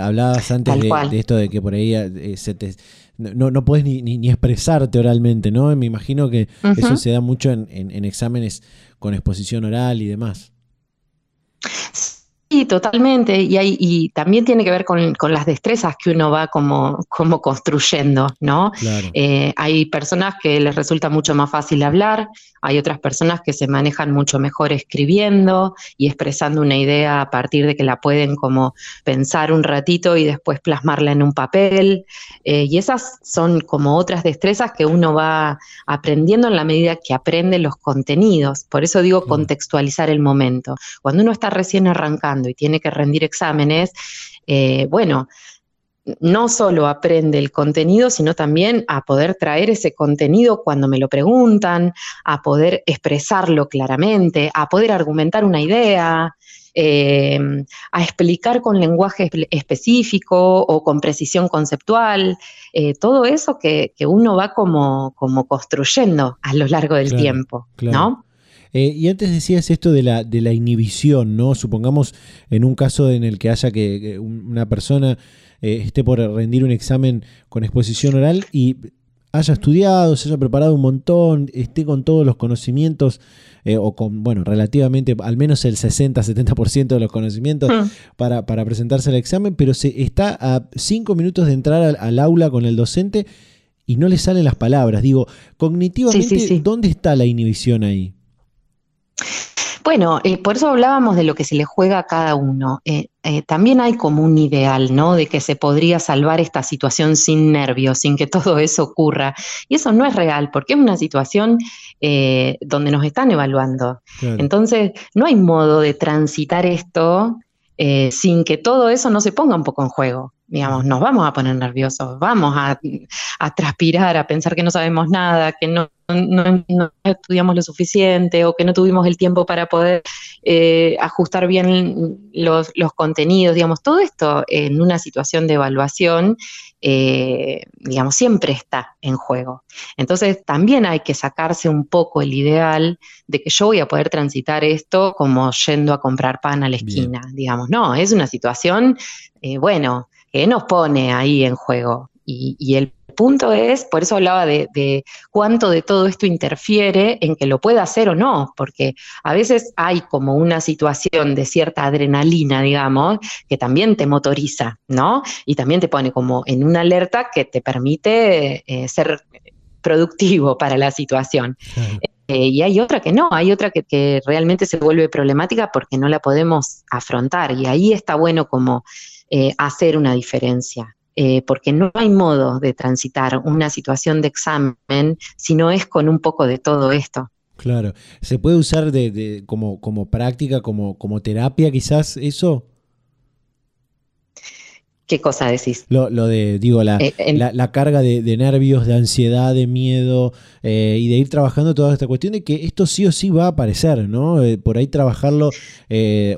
hablabas antes de, esto de que por ahí no, no puedes ni, expresarte oralmente, ¿no? Me imagino que eso se da mucho en, en exámenes con exposición oral y demás. Sí, totalmente. Y, hay, y también tiene que ver con, las destrezas que uno va como, como construyendo, ¿no? Eh, hay personas que les resulta mucho más fácil hablar, hay otras personas que se manejan mucho mejor escribiendo y expresando una idea a partir de que la pueden como pensar un ratito y después plasmarla en un papel. Eh, y esas son como otras destrezas que uno va aprendiendo en la medida que aprende los contenidos. Por eso digo contextualizar el momento. Cuando uno está recién arrancando y tiene que rendir exámenes, eh, bueno, no solo aprende el contenido, sino también a poder traer ese contenido cuando me lo preguntan, a poder expresarlo claramente, a poder argumentar una idea, em, a explicar con lenguaje específico o con precisión conceptual, eh, todo eso que, uno va como, como, construyendo a lo largo del tiempo, ¿no? Eh, y antes decías esto de la, de la inhibición, ¿no? Supongamos en un caso en el que haya que una persona eh, esté por rendir un examen con exposición oral y haya estudiado, se haya preparado un montón, esté con todos los conocimientos, eh, o con, bueno, relativamente, al menos el 60-70% de los conocimientos hmm. para, presentarse al examen, pero se está a cinco minutos de entrar al, aula con el docente y no le salen las palabras. Digo, cognitivamente, ¿dónde está la inhibición ahí? Bueno, eh, por eso hablábamos de lo que se le juega a cada uno. Eh, eh, también hay como un ideal, ¿no? De que se podría salvar esta situación sin nervios, sin que todo eso ocurra. Y eso no es real, porque es una situación donde nos están evaluando. Entonces, no hay modo de transitar esto sin que todo eso no se ponga un poco en juego digamos, nos vamos a poner nerviosos, vamos a, transpirar, a pensar que no sabemos nada, que no, estudiamos lo suficiente o que no tuvimos el tiempo para poder eh, ajustar bien los, contenidos, digamos, todo esto en una situación de evaluación, eh, digamos, siempre está en juego. Entonces, también hay que sacarse un poco el ideal de que yo voy a poder transitar esto como yendo a comprar pan a la esquina, digamos, no, es una situación, eh, bueno, que nos pone ahí en juego. Y, el punto es, por eso hablaba de, cuánto de todo esto interfiere en que lo pueda hacer o no, porque a veces hay como una situación de cierta adrenalina, digamos, que también te motoriza, ¿no? Y también te pone como en una alerta que te permite eh, ser productivo para la situación. Eh, y hay otra que no, hay otra que, que realmente se vuelve problemática porque no la podemos afrontar. Y ahí está bueno como eh, hacer una diferencia. Eh, porque no hay modo de transitar una situación de examen si no es con un poco de todo esto. Claro, ¿se puede usar de, como, como práctica, como, como terapia quizás eso? ¿Qué cosa decís? Lo, de, digo, la, eh, la, carga de, nervios, de ansiedad, de miedo eh, y de ir trabajando toda esta cuestión de que esto sí o sí va a aparecer, ¿no? Eh, por ahí trabajarlo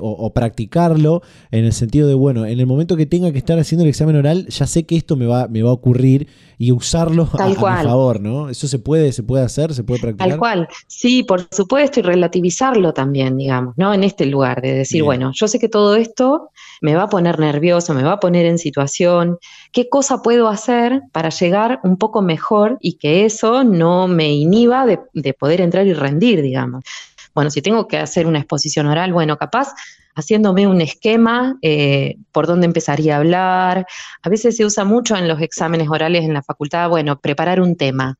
o, practicarlo en el sentido de, bueno, en el momento que tenga que estar haciendo el examen oral, ya sé que esto me va, me va a ocurrir y usarlo a, mi favor, ¿no? Eso se puede, se puede hacer, se puede practicar. Tal cual, sí, por supuesto, y relativizarlo también, digamos, ¿no? En este lugar, de decir, bueno, yo sé que todo esto me va a poner nervioso, me va a poner en situación, qué cosa puedo hacer para llegar un poco mejor y que eso no me inhiba de, poder entrar y rendir, digamos. Bueno, si tengo que hacer una exposición oral, bueno, capaz haciéndome un esquema eh, por dónde empezaría a hablar. A veces se usa mucho en los exámenes orales en la facultad, bueno, preparar un tema.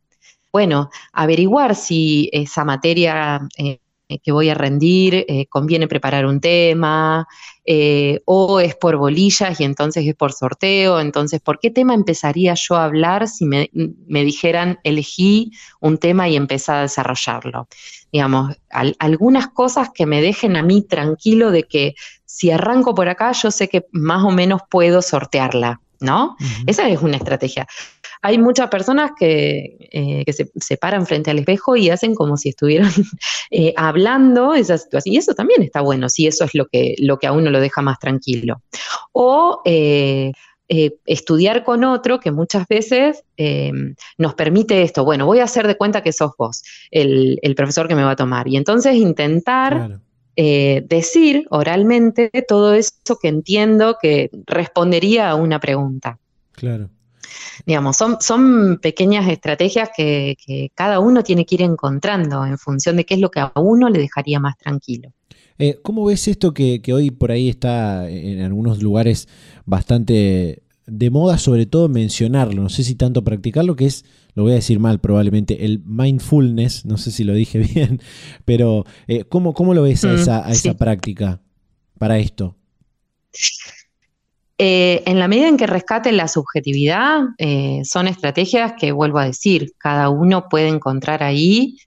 Bueno, averiguar si esa materia eh, que voy a rendir, eh, conviene preparar un tema, eh, o es por bolillas y entonces es por sorteo, entonces, ¿por qué tema empezaría yo a hablar si me, dijeran elegí un tema y empecé a desarrollarlo? Digamos, algunas cosas que me dejen a mí tranquilo de que si arranco por acá, yo sé que más o menos puedo sortearla. ¿No? Esa es una estrategia hay muchas personas que, eh, se, paran frente al espejo y hacen como si estuvieran eh, hablando esa situación. Y eso también está bueno, si eso es lo que, lo que a uno lo deja más tranquilo. O eh, estudiar con otro que muchas veces nos permite esto. Bueno, voy a hacer de cuenta que sos vos, el, profesor que me va a tomar. Y entonces intentar... decir oralmente todo eso que entiendo que respondería a una pregunta. Claro. Digamos, son, son pequeñas estrategias que, cada uno tiene que ir encontrando en función de qué es lo que a uno le dejaría más tranquilo. Eh, ¿Cómo ves esto que, hoy por ahí está en algunos lugares bastante de moda, sobre todo mencionarlo, no sé si tanto practicarlo, que es, lo voy a decir mal probablemente, el mindfulness, no sé si lo dije bien, pero eh, ¿cómo, lo ves a, mm, esa, a esa práctica para esto? Eh, en la medida en que rescaten la subjetividad, son estrategias que, vuelvo a decir, cada uno puede encontrar ahí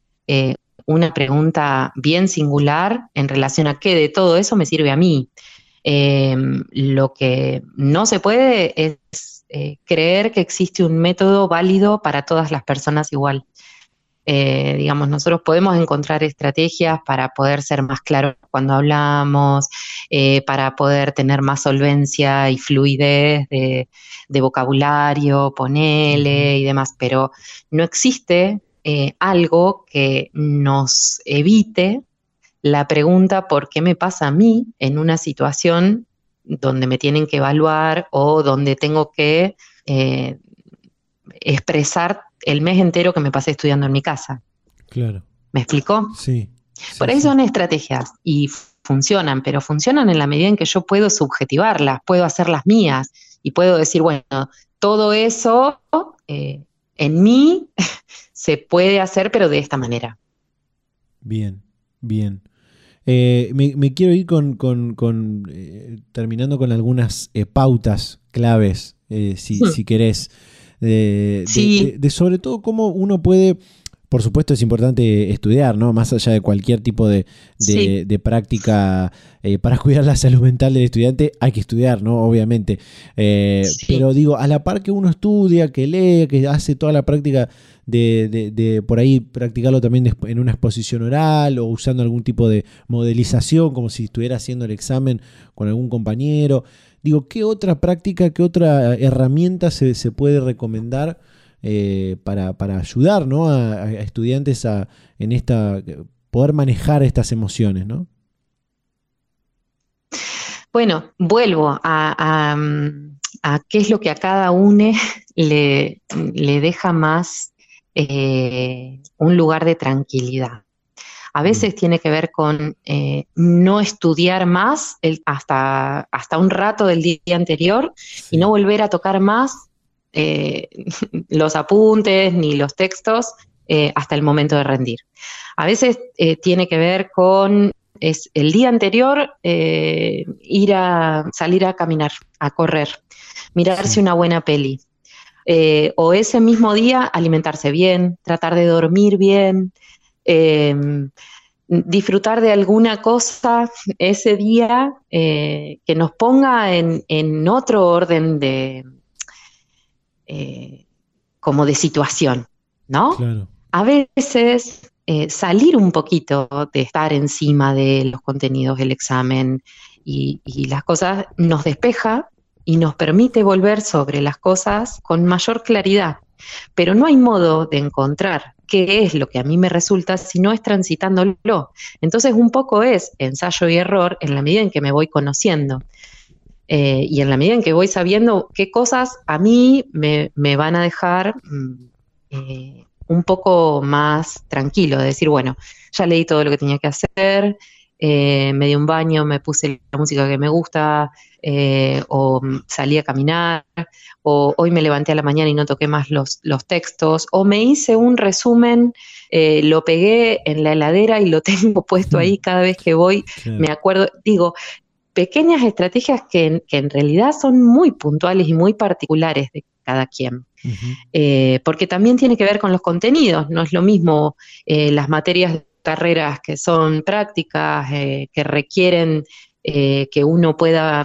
una pregunta bien singular en relación a qué de todo eso me sirve a mí. Em, lo que no se puede es eh, creer que existe un método válido para todas las personas igual. Eh, digamos, nosotros podemos encontrar estrategias para poder ser más claros cuando hablamos, eh, para poder tener más solvencia y fluidez de, de vocabulario, ponele y demás, pero no existe eh, algo que nos evite la pregunta ¿por qué me pasa a mí en una situación donde me tienen que evaluar o donde tengo que eh, expresar el mes entero que me pasé estudiando en mi casa? Claro. ¿Me explicó? Sí. Por ahí son estrategias y funcionan, pero funcionan en la medida en que yo puedo subjetivarlas, puedo hacerlas mías y puedo decir, bueno, todo eso eh, en mí se puede hacer, pero de esta manera. Bien, bien. Eh, me, quiero ir con, eh, terminando con algunas eh, pautas claves, si, hmm. si, querés, de, sobre todo cómo uno puede por supuesto es importante estudiar, ¿no? Más allá de cualquier tipo de, práctica eh, para cuidar la salud mental del estudiante, hay que estudiar, ¿no? Obviamente. Eh, pero digo, a la par que uno estudia, que lee, que hace toda la práctica de, por ahí practicarlo también en una exposición oral o usando algún tipo de modelización, como si estuviera haciendo el examen con algún compañero. Digo, ¿qué otra práctica, qué otra herramienta se, se puede recomendar? Eh, para, ayudar a, estudiantes a, en esta, poder manejar estas emociones, ¿no? Bueno, vuelvo a, qué es lo que a cada uno le, le deja más eh, un lugar de tranquilidad. A veces mm. tiene que ver con eh, no estudiar más hasta, hasta un rato del día anterior y no volver a tocar más eh, los apuntes ni los textos eh, hasta el momento de rendir. A veces eh, tiene que ver con es el día anterior ir a salir a caminar, a correr, mirarse una buena peli. o ese mismo día alimentarse bien, tratar de dormir bien, em, disfrutar de alguna cosa ese día que nos ponga en otro orden de, eh, como de situación, ¿no? A veces eh, salir un poquito de estar encima de los contenidos del examen y, las cosas nos despeja y nos permite volver sobre las cosas con mayor claridad. Pero no hay modo de encontrar qué es lo que a mí me resulta si no es transitándolo. Entonces un poco es ensayo y error en la medida en que me voy conociendo. Eh, y en la medida en que voy sabiendo qué cosas a mí me, van a dejar mm, eh, un poco más tranquilo, de decir, bueno, ya leí todo lo que tenía que hacer, eh, me di un baño, me puse la música que me gusta, o salí a caminar, o hoy me levanté a la mañana y no toqué más los, los textos, o me hice un resumen, lo pegué en la heladera y lo tengo puesto ahí cada vez que voy, me acuerdo, digo, pequeñas estrategias que, en realidad son muy puntuales y muy particulares de cada quien. Eh, porque también tiene que ver con los contenidos, no es lo mismo eh, las materias carreras que son prácticas, eh, que requieren que uno pueda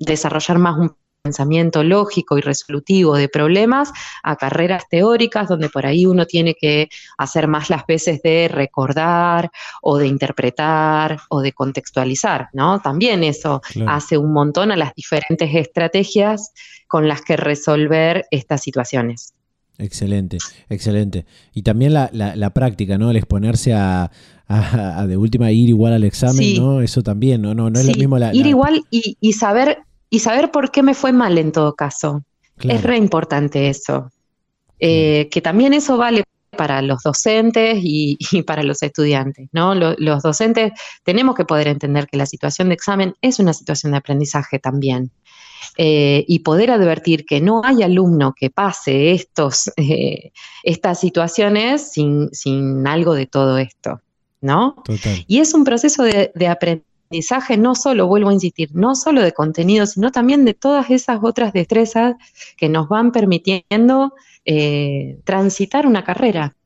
desarrollar más un pensamiento lógico y resolutivo de problemas a carreras teóricas donde por ahí uno tiene que hacer más las veces de recordar o de interpretar o de contextualizar, ¿no? También eso hace un montón a las diferentes estrategias con las que resolver estas situaciones. Excelente, excelente. Y también la, la, práctica, ¿no? El exponerse a, de última ir igual al examen, ¿no? Eso también, ¿no? No, no es lo mismo la... Ir igual y, y saber y saber por qué me fue mal en todo caso. Es re importante eso. Eh, que también eso vale para los docentes y, para los estudiantes. ¿no? los docentes tenemos que poder entender que la situación de examen es una situación de aprendizaje también. Eh, y poder advertir que no hay alumno que pase estos, eh, estas situaciones sin, algo de todo esto, ¿no? Y es un proceso de, aprendizaje no solo, vuelvo a insistir, no solo de contenido, sino también de todas esas otras destrezas que nos van permitiendo eh, transitar una carrera.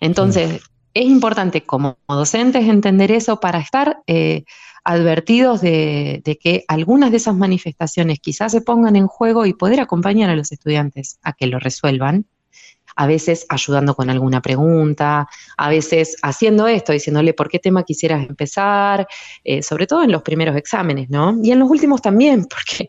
Entonces, es importante como docentes entender eso para estar advertidos de, que algunas de esas manifestaciones quizás se pongan en juego y poder acompañar a los estudiantes a que lo resuelvan, a veces ayudando con alguna pregunta, a veces haciendo esto, diciéndole por qué tema quisieras empezar, eh, sobre todo en los primeros exámenes, ¿no? Y en los últimos también, porque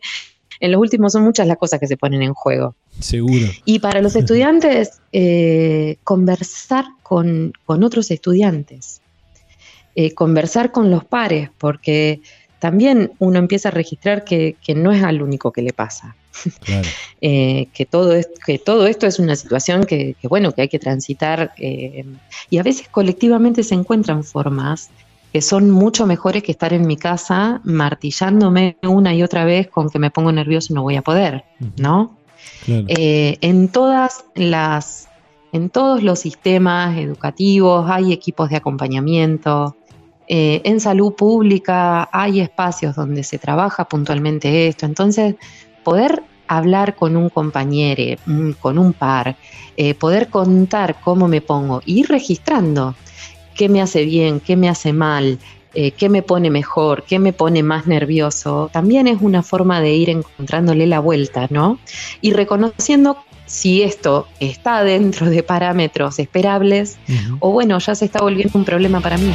en los últimos son muchas las cosas que se ponen en juego. Seguro. Y para los estudiantes, eh, conversar con, con otros estudiantes. Eh, conversar con los pares, porque también uno empieza a registrar que, no es al único que le pasa. Eh, que, todo es, que todo esto es una situación que, bueno, que hay que transitar eh, y a veces colectivamente se encuentran formas que son mucho mejores que estar en mi casa martillándome una y otra vez con que me pongo nervioso y no voy a poder, ¿no? en todas las, en todos los sistemas educativos hay equipos de acompañamiento, eh, en salud pública hay espacios donde se trabaja puntualmente esto, entonces poder hablar con un compañero, mm, con un par, eh, poder contar cómo me pongo, ir registrando qué me hace bien, qué me hace mal, eh, qué me pone mejor, qué me pone más nervioso, también es una forma de ir encontrándole la vuelta, ¿no? Y reconociendo si esto está dentro de parámetros esperables o bueno, ya se está volviendo un problema para mí.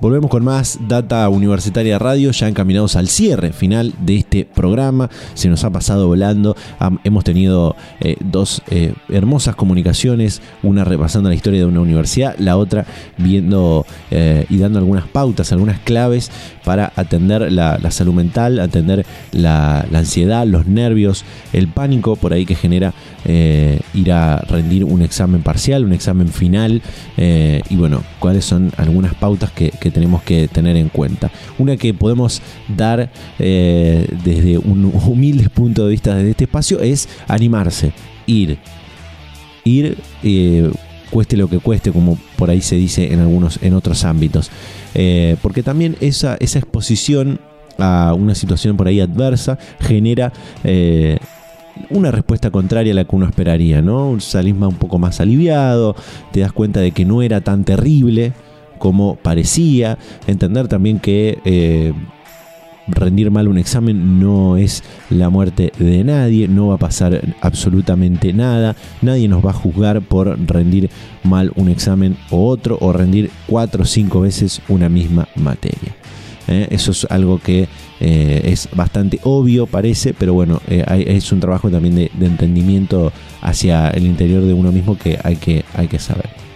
Volvemos con más Data Universitaria Radio, ya encaminados al cierre final de este programa. Se nos ha pasado volando. hemos tenido eh, dos eh, hermosas comunicaciones, una repasando la historia de una universidad, la otra viendo eh, y dando algunas pautas, algunas claves para atender la, salud mental, atender la, ansiedad, los nervios, el pánico por ahí que genera ir a rendir un examen parcial, un examen final. y bueno, cuáles son algunas pautas que tenemos que tener en cuenta. Una que podemos dar eh, desde un humilde punto de vista de este espacio es animarse, ir. Ir, eh, cueste lo que cueste, como por ahí se dice en algunos, en otros ámbitos. Eh, porque también esa, esa exposición a una situación por ahí adversa genera una respuesta contraria a la que uno esperaría, ¿no? Salís un poco más aliviado, te das cuenta de que no era tan terrible como parecía, entender también que eh, rendir mal un examen no es la muerte de nadie, no va a pasar absolutamente nada, nadie nos va a juzgar por rendir mal un examen o otro o rendir cuatro o cinco veces una misma materia. ¿eh? Eso es algo que eh, es bastante obvio, parece, pero bueno, es un trabajo también de, de, entendimiento hacia el interior de uno mismo que hay que, hay que saber.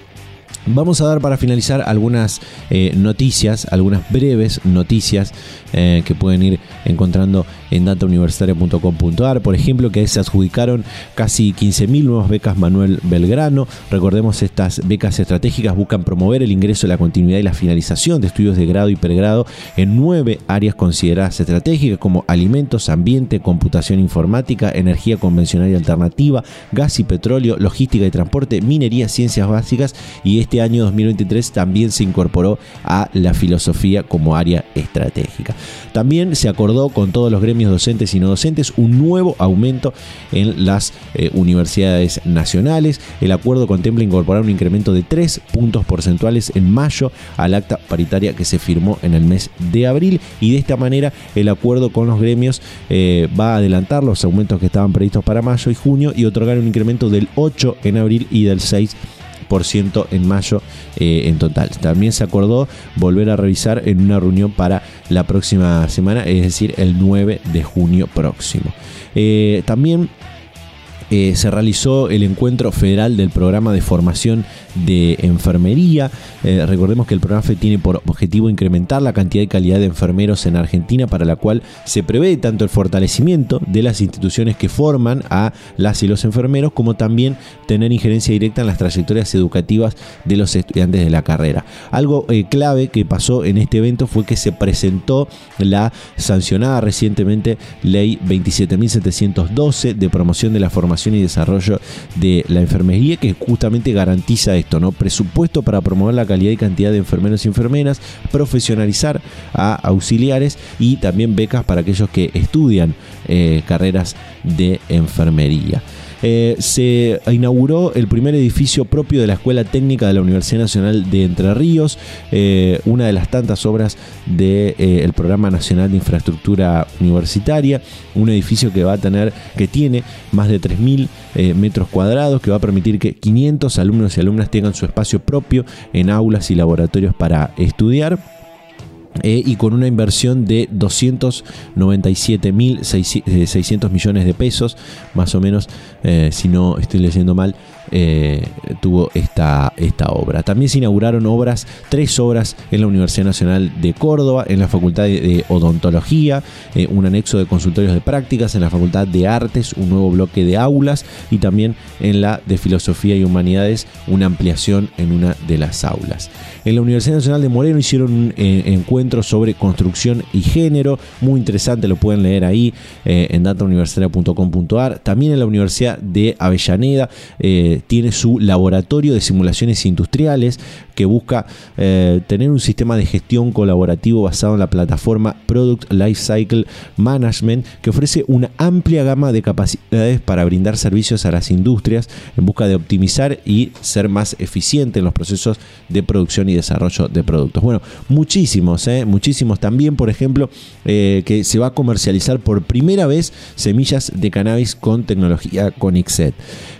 Vamos a dar para finalizar algunas eh, noticias, algunas breves noticias eh, que pueden ir encontrando en datauniversitaria.com.ar. Por ejemplo, que se adjudicaron casi 15.000 nuevas becas Manuel Belgrano. Recordemos, estas becas estratégicas buscan promover el ingreso, la continuidad y la finalización de estudios de grado y pregrado en nueve áreas consideradas estratégicas como alimentos, ambiente, computación informática, energía convencional y alternativa, gas y petróleo, logística y transporte, minería, ciencias básicas y este año 2023 también se incorporó a la filosofía como área estratégica. También se acordó con todos los gremios docentes y no docentes un nuevo aumento en las eh, universidades nacionales. El acuerdo contempla incorporar un incremento de 3 puntos porcentuales en mayo al acta paritaria que se firmó en el mes de abril y de esta manera el acuerdo con los gremios eh, va a adelantar los aumentos que estaban previstos para mayo y junio y otorgar un incremento del 8 en abril y del 6 en mayo eh, en total. También se acordó volver a revisar en una reunión para la próxima semana, es decir, el 9 de junio próximo. Eh, también eh, se realizó el encuentro federal del programa de formación de enfermería. Eh, recordemos que el programa tiene por objetivo incrementar la cantidad y calidad de enfermeros en Argentina, para la cual se prevé tanto el fortalecimiento de las instituciones que forman a las y los enfermeros, como también tener injerencia directa en las trayectorias educativas de los estudiantes de la carrera. Algo eh, clave que pasó en este evento fue que se presentó la sancionada recientemente Ley 27.712 de promoción de la formación y desarrollo de la enfermería que justamente garantiza esto, ¿no? Presupuesto para promover la calidad y cantidad de enfermeros y enfermeras, profesionalizar a auxiliares y también becas para aquellos que estudian eh, carreras de enfermería. Eh, se inauguró el primer edificio propio de la Escuela Técnica de la Universidad Nacional de Entre Ríos, eh, una de las tantas obras del de, eh, Programa Nacional de Infraestructura Universitaria, un edificio que va a tener, que tiene más de 3.000 metros cuadrados, que va a permitir que 500 alumnos y alumnas tengan su espacio propio en aulas y laboratorios para estudiar eh, y con una inversión de 297.600 millones de pesos, más o menos, eh, si no estoy leyendo mal, eh, tuvo esta, esta obra. También se inauguraron obras, tres obras en la Universidad Nacional de Córdoba, en la Facultad de Odontología, un anexo de consultorios de prácticas, en la Facultad de Artes, un nuevo bloque de aulas y también en la de Filosofía y Humanidades, una ampliación en una de las aulas. En la Universidad Nacional de Moreno hicieron un encuentro sobre construcción y género, muy interesante, lo pueden leer ahí eh, en datauniversitaria.com.ar. También en la Universidad de Avellaneda eh, tiene su laboratorio de simulaciones industriales que busca eh, tener un sistema de gestión colaborativo basado en la plataforma Product Lifecycle Management que ofrece una amplia gama de capacidades para brindar servicios a las industrias en busca de optimizar y ser más eficiente en los procesos de producción y desarrollo de productos. Bueno, muchísimos, ¿eh? muchísimos también, por ejemplo, eh, que se va a comercializar por primera vez semillas de cannabis con tecnología CONICET.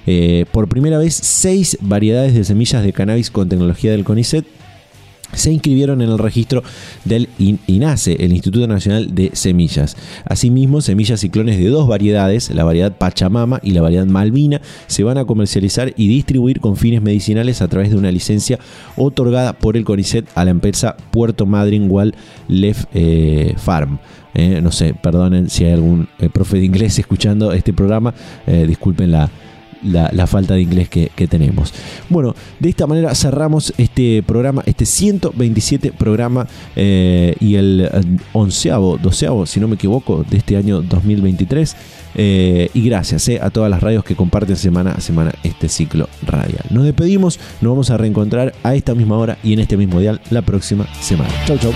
Eh, por primera vez, seis variedades de semillas de cannabis con tecnología del CONICET se inscribieron en el registro del INASE, el Instituto Nacional de Semillas. Asimismo, semillas y clones de dos variedades, la variedad Pachamama y la variedad Malvina, se van a comercializar y distribuir con fines medicinales a través de una licencia otorgada por el CONICET a la empresa Puerto Madryn Wildlife eh, Farm. Eh, no sé, perdonen si hay algún eh, profe de inglés escuchando este programa, disculpen la, la, falta de inglés que, tenemos. Bueno, de esta manera cerramos este programa, este 127 programa eh, y el eh, onceavo, doceavo, si no me equivoco, de este año 2023. Eh, y gracias a todas las radios que comparten semana a semana este ciclo radial. Nos despedimos, nos vamos a reencontrar a esta misma hora y en este mismo dial la próxima semana. Chau, chau.